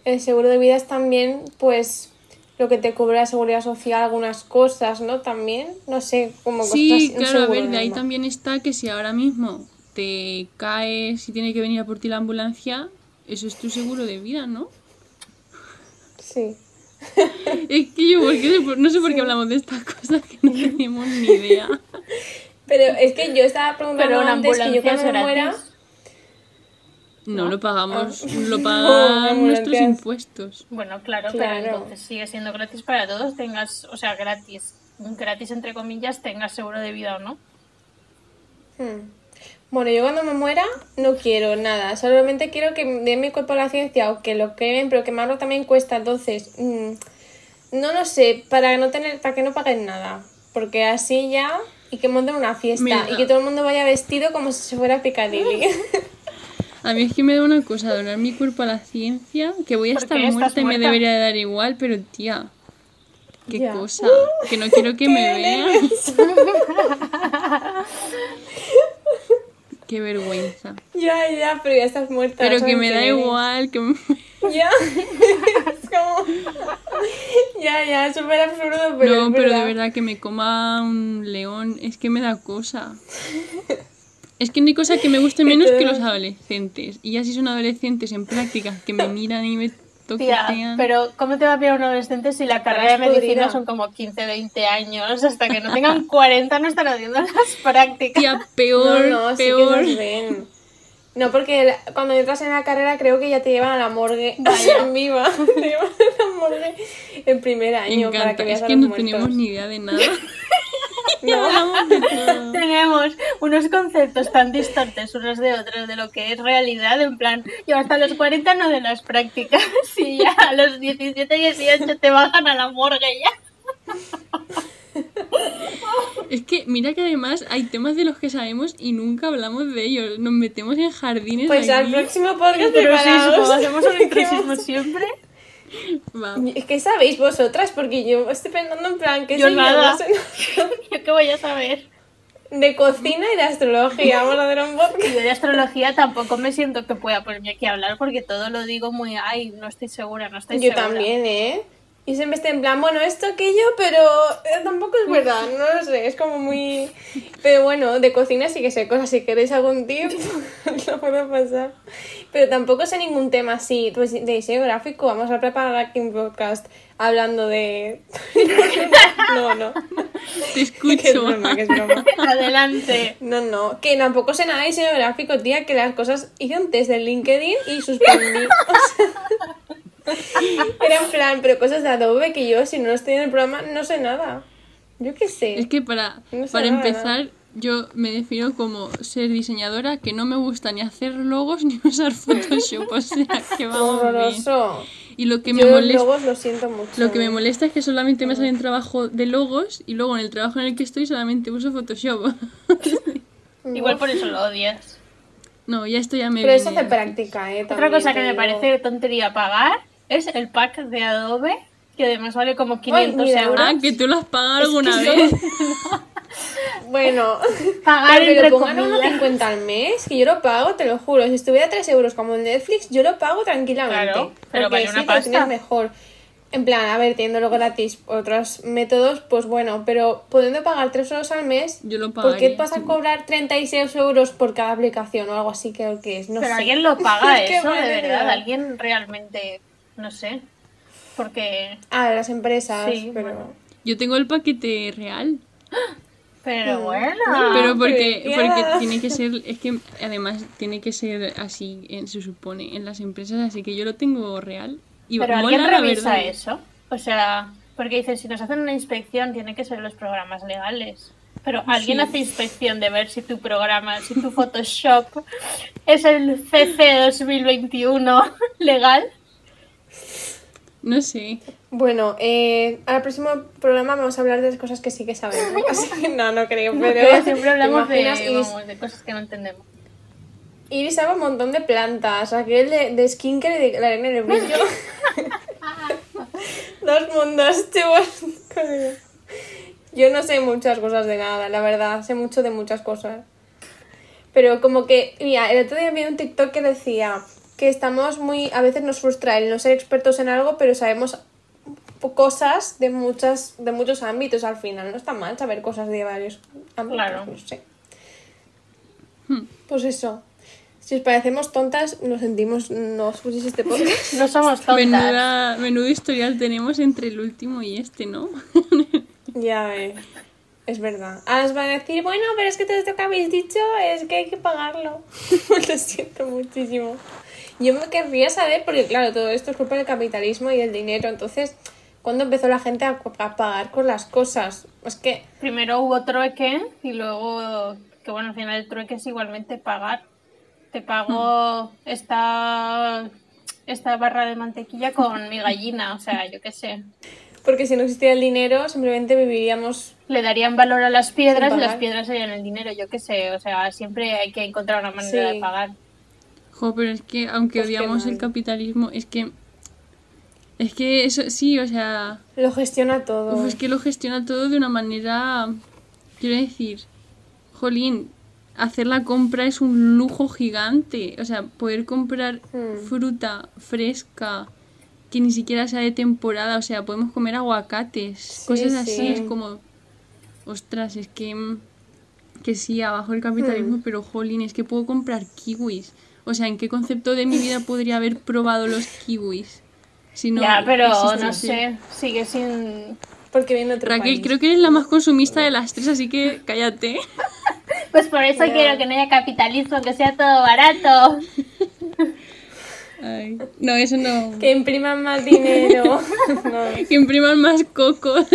El seguro de vida es también, pues, lo que te cubre la seguridad social, algunas cosas, ¿no? También, no sé, como Sí, claro, a ver, de ahí normal. también está que si ahora mismo te caes y tiene que venir a por ti la ambulancia, eso es tu seguro de vida, ¿no? Sí. Es que yo, ¿por qué? no sé por qué hablamos de estas cosas que no tenemos ni idea. Pero es que yo estaba preguntando Pero una antes que yo cuando me muera. No, lo pagamos, lo Oh, pagan nuestros ambulancias. impuestos. Bueno, claro, Claro. pero entonces sigue siendo gratis para todos, tengas, o sea, gratis, gratis entre comillas, tengas seguro de vida o no. Hmm. Bueno, yo cuando me muera no quiero nada, solamente quiero que den mi cuerpo a la ciencia o que lo creen, pero quemarlo también cuesta, entonces mm, no lo sé, para no tener, para que no paguen nada, porque así ya y que monten una fiesta Mira. y que todo el mundo vaya vestido como si se fuera Piccadilly. A mí es que me da una cosa donar mi cuerpo a la ciencia, que voy a ¿Por estar muerta y me debería de dar igual, pero tía, qué Ya. cosa, que no quiero que me vean. Qué vergüenza. ya, ya, pero ya estás muerta. Pero que me da igual, que me... Ya, es como... ya, ya, es súper absurdo, pero no, es pero de verdad. que me coma un león, es que me da cosa. Es que no hay cosa que me guste menos que los adolescentes. Y ya si son adolescentes en prácticas que me miran y me toquetean. pero ¿cómo te va a pillar un adolescente si la carrera de medicina son como 15, 20 años? Hasta que no tengan 40 no están haciendo las prácticas. Tía, peor, no, no, sí que peor. nos ven. No, porque la- cuando entras en la carrera creo que ya te llevan a la morgue en viva. Te llevan a la morgue en primer Me año para encanta. que veas Es a que los no muertos. tenemos ni idea de nada. No. Hablamos de todo. Tenemos unos conceptos tan distantes unos de otros de lo que es realidad, en plan, yo hasta los 40 no de las prácticas, y ya a los 17, 18 te bajan a la morgue ya. Es que mira que además hay temas de los que sabemos y nunca hablamos de ellos. Nos metemos en jardines Pues al aquí. próximo podcast preparaos. hacemos un ¿Qué intrusismo vamos- siempre. Va. Es que sabéis vosotras, porque yo estoy pensando en plan que Yo soy nada. ¿Yo qué voy a saber? de cocina y de astrología. Vamos a hacer un podcast. Yo de astrología tampoco me siento que pueda ponerme aquí a hablar porque todo lo digo muy, ay, no estoy segura, no estoy Yo segura. también, ¿eh? Y siempre estoy en plan, bueno, esto, aquello, pero eh, tampoco es verdad, no lo sé, es como muy... Pero bueno, de cocina sí que sé cosas, si queréis algún tip, lo puedo pasar. Pero tampoco sé ningún tema así, pues de diseño gráfico, vamos a preparar aquí un podcast hablando de... No, no, Te que es escucho. broma, que es broma. Adelante. No, no, que tampoco sé nada de diseño gráfico, tía, que las cosas... Hice un test de LinkedIn y suspendí. O sea, era en plan, pero cosas de Adobe que yo, si no estoy en el programa, no sé nada. Yo qué sé. Es que para, No sé para nada. empezar, yo me defino como ser diseñadora que no me gusta ni hacer logos ni usar Photoshop. O sea, que vamos bien. Horroroso. Y lo que Yo me molesta... logos lo siento mucho. Lo que me molesta es que solamente me salen trabajo de logos y luego en el trabajo en el que estoy solamente uso Photoshop. Igual por eso lo odias. no, ya esto ya me Pero eso hace práctica, ¿eh? Otra cosa que me parece tontería pagar es el pack de Adobe, que además vale como 500 mira, euros. Ah, que tú lo has pagado alguna vez. Bueno, Pagar pero, entre pongan comillas. 1,50 al mes, que yo lo pago, te lo juro. Si estuviera a 3 euros como en Netflix, yo lo pago tranquilamente. Claro, pero porque vale una sí, lo tienes pasta. mejor. En plan, a ver, teniéndolo gratis, otros métodos, pues bueno, pero pudiendo pagar 3 euros al mes, Yo lo ¿por qué pagaría, vas a sí. cobrar 36 euros por cada aplicación o algo así creo que es? No Pero sé. alguien lo paga eso, de verdad. Alguien realmente, no sé. Porque, Ah, las empresas, Sí, pero... bueno. Yo tengo el paquete real. pero bueno. pero porque, porque tiene que ser, es que además tiene que ser así, en- se supone, en las empresas, así que yo lo tengo real. Y Pero mola, alguien la revisa verdad. eso. O sea, porque dicen, si nos hacen una inspección, tiene que ser los programas legales. Pero alguien Sí. hace inspección de ver si tu programa, si tu Photoshop es el CC 2021 legal. No sé. Bueno, eh, al próximo programa vamos a hablar de las cosas que sí que sabemos. Así que no, no creo, pero... Pero siempre hablamos ¿te de? Iris, vamos, de cosas que no entendemos. Iris sabe un montón de plantas, aquel de, de skincare y de la arena del brillo. Dos mundos, chicos. Yo no sé muchas cosas de nada, la verdad, sé mucho de muchas cosas. Pero como que, mira, el otro día vi un TikTok que decía que estamos muy, a veces nos frustra el no ser expertos en algo, pero sabemos cosas de muchas de muchos ámbitos al final. No está mal saber cosas de varios ámbitos, Claro. no sé. Hmm. Pues eso. Si os parecemos tontas, nos sentimos, no escuchéis este podcast. No somos tontas. Menuda, menudo historial tenemos entre el último y este, ¿no? ya ves. Es verdad. Ahora os van a decir, bueno, pero es que todo esto que habéis dicho es que hay que pagarlo. Lo siento muchísimo. Yo me querría saber, porque claro, todo esto es culpa del capitalismo y del dinero. Entonces, ¿cuándo empezó la gente a, a pagar con las cosas? Es que, Primero hubo trueque y luego, que bueno, al final el trueque es igualmente pagar. Te pago esta, esta barra de mantequilla con mi gallina, o sea, yo qué sé. porque si no existiera el dinero, simplemente viviríamos Le darían valor a las piedras y las piedras serían el dinero, yo qué sé, o sea, siempre hay que encontrar una manera Sí. de pagar. Jo, pero es que aunque Pues odiamos el capitalismo, es que... Es que eso, sí, o sea... Lo gestiona todo. Uf, es que lo gestiona todo de una manera. Quiero decir, Jolín, hacer la compra es un lujo gigante. O sea, poder comprar Hmm. fruta fresca que ni siquiera sea de temporada. O sea, podemos comer aguacates, Sí, cosas así. sí. Es como. Ostras, es que. que sí, abajo el capitalismo, pero jolín, es que puedo comprar kiwis. O sea, ¿en qué concepto de mi vida podría haber probado los kiwis? Si no ya, pero no sé, sigue sin... Porque viene otro Raquel, país. creo que eres la más consumista de las tres, así que cállate. Pues por eso quiero que no haya capitalismo, que sea todo barato. Ay, no, eso no. Que impriman más dinero. No. Que impriman más cocos.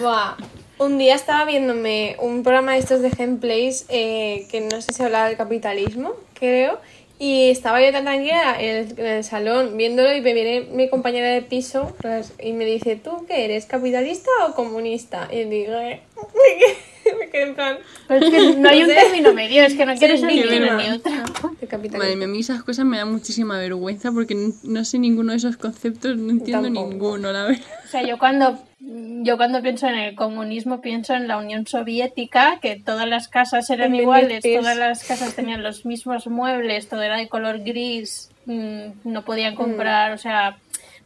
Buah. Un día estaba viéndome un programa de estos de gameplays eh, que no sé si hablaba del capitalismo, creo. Y estaba yo tan tranquila en el, en el salón viéndolo y me viene mi compañera de piso pues, y me dice, ¿tú qué eres? ¿Capitalista o comunista? Y digo, "Eh". me quedé en plan, Pero es que no hay un término medio, es que no quieres ni uno ni otro. de capitalismo. Madre mía, a mí esas cosas me dan muchísima vergüenza porque no, no sé ninguno de esos conceptos, no entiendo Tampoco. ninguno, la verdad. O sea, yo cuando, yo cuando pienso en el comunismo pienso en la Unión Soviética, que todas las casas eran iguales, todas las casas tenían los mismos muebles, todo era de color gris, mm, no Mm. podían comprar, o sea,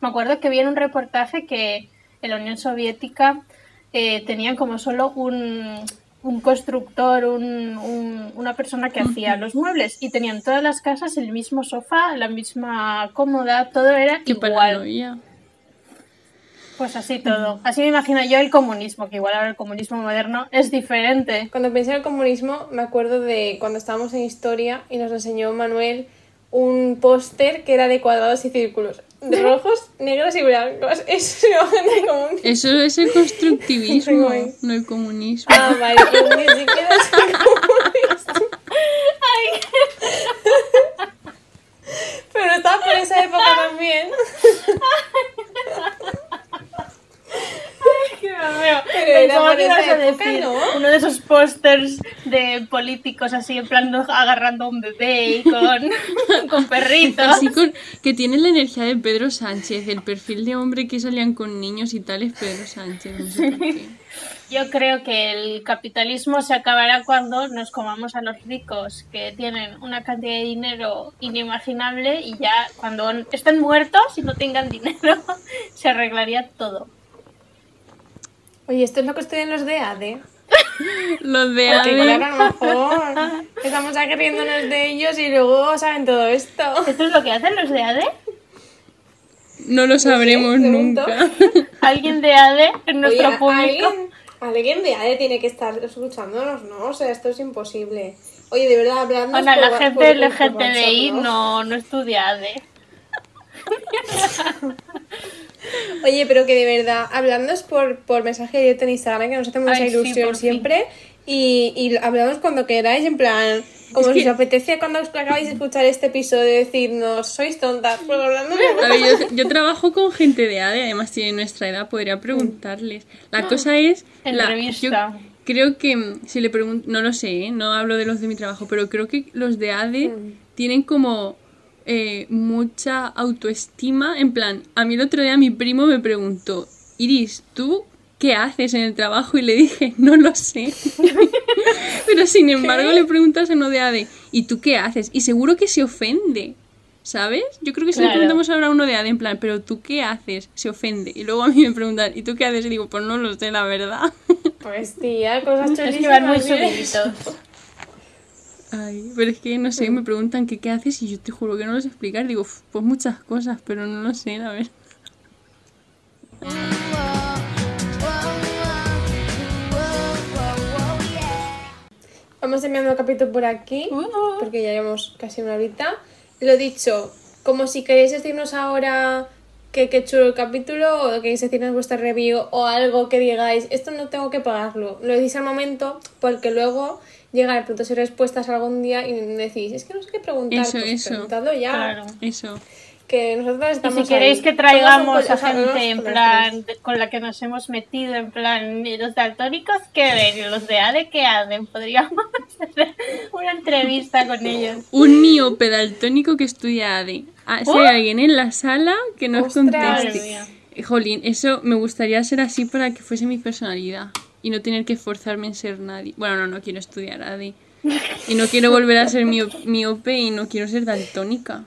me acuerdo que vi en un reportaje que en la Unión Soviética eh, tenían como solo un, un constructor, un- un- una persona que hacía los muebles y tenían todas las casas el mismo sofá, la misma cómoda, todo era Qué igual. paranoia. Pues así todo. Así me imagino yo el comunismo, que igual ahora el comunismo moderno es diferente. Cuando pensé en el comunismo, me acuerdo de cuando estábamos en historia y nos enseñó Manuel un póster que era de cuadrados y círculos, de rojos, negros y blancos. Eso es comunismo. Eso es el constructivismo, no el comunismo. Ah, vale, ni siquiera es comunismo. Pero estaba por esa época también. Pero era Uno de esos pósters de políticos así en plan agarrando a un bebé y con, con perritos. Así con, que tiene la energía de Pedro Sánchez, el perfil de hombre que salían con niños y tal es Pedro Sánchez, no sé por qué. Yo creo que el capitalismo se acabará cuando nos comamos a los ricos que tienen una cantidad de dinero inimaginable y ya cuando estén muertos y no tengan dinero se arreglaría todo. Oye, esto es lo que estudian los de ADE. Los de Porque ADE, claro, a lo mejor estamos aquí riéndonos de ellos y luego saben todo esto. ¿Esto es lo que hacen los de ADE? no lo sabremos pregunto. nunca. ¿Alguien de ADE en nuestro Oye, público? ¿alguien, alguien de ADE tiene que estar escuchándonos, ¿no? O sea, esto es imposible. Oye, de verdad, hablando Bueno, la gente LGTBI no, no estudia ADE. Oye, pero que de verdad, hablándonos por, por mensaje directo en Instagram, que nos hace mucha Ay, ilusión por siempre. Y, y hablamos cuando queráis, en plan, como Es si que- os apetece cuando os acabáis de escuchar este episodio decirnos, sois tontas, pues hablando A ver, yo, yo trabajo con gente de ADE, además tiene nuestra edad, podría preguntarles. La cosa es... La, Entrevista. yo creo que mm, si le pregunto, no lo sé, ¿eh? no hablo de los de mi trabajo, pero creo que los de ADE tienen como eh, mucha autoestima. En plan, a mí el otro día mi primo me preguntó, Iris, ¿tú qué haces en el trabajo? Y le dije, no lo sé. pero sin embargo le preguntas a uno de ADE, ¿y tú qué haces? Y seguro que se ofende. ¿Sabes? Yo creo que si le preguntamos ahora a uno de ADE, en plan, ¿pero tú qué haces? Se ofende. Y luego a mí me preguntan, ¿y tú qué haces? Y digo, pues no lo sé, la verdad. Pues tía, cosas Es chulísimas. que van muy subiditos. Ay, pero es que no sé, me preguntan que qué haces y yo te juro que no lo sé explicar. Digo, "Uf, pues muchas cosas, pero no lo sé, la verdad. Vamos enviando el capítulo por aquí, porque ya llevamos casi una horita. Lo dicho, como si queréis decirnos ahora que qué chulo el capítulo, o queréis decirnos vuestra review, o algo que digáis, esto no tengo que pagarlo. Lo decís al momento, porque luego llegan preguntas y respuestas algún día y decís, es que no sé qué preguntar. Eso, pues eso. preguntadlo ya. Claro. Eso. Que nosotros Y estamos si queréis ahí. que traigamos a gente en plan con la que nos hemos metido, en plan, ¿y los daltónicos qué ven? ¿Y los de ADE qué hacen? Podríamos hacer una entrevista con ellos. Un miope daltónico que estudia ADE. Ah, si ¡Oh! hay alguien en la sala que nos ¡Ostras! Conteste. Jolín, eso me gustaría ser así para que fuese mi personalidad y no tener que esforzarme en ser nadie. Bueno, no, no quiero estudiar ADE. Y no quiero volver a ser mio- miope y no quiero ser daltónica.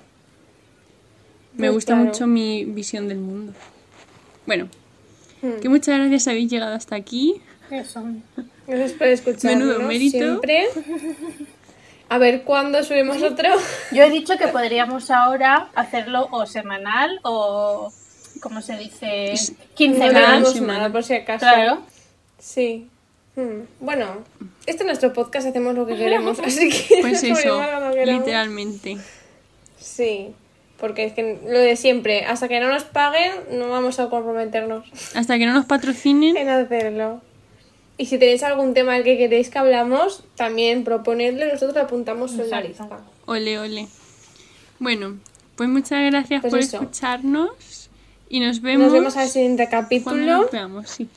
Me Pues gusta claro. mucho mi visión del mundo. Bueno, Hmm. que muchas gracias habéis llegado hasta aquí. Eso. Gracias por escucharnos Menudo mérito. siempre. A ver cuándo subimos otro. Yo he dicho que podríamos ahora hacerlo o semanal o, ¿cómo se dice? No Quincenal. nada, por si acaso. Claro. Sí. Hmm. Bueno, este es nuestro podcast, hacemos lo que queremos, así que Pues nos eso, queramos. literalmente. Sí, porque es que lo de siempre, hasta que no nos paguen, no vamos a comprometernos Hasta que no nos patrocinen, en hacerlo. Y si tenéis algún tema del que queréis que hablamos, también proponedlo y nosotros lo apuntamos en la lista. ole, ole. Bueno, pues muchas gracias Pues por eso. escucharnos y nos vemos, Nos vemos al siguiente capítulo. nos veamos, sí.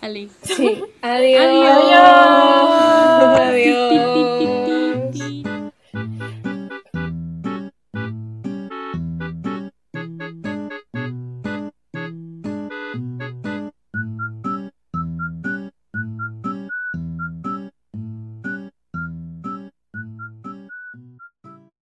Ali. Sí. Adiós. Adiós. Adiós.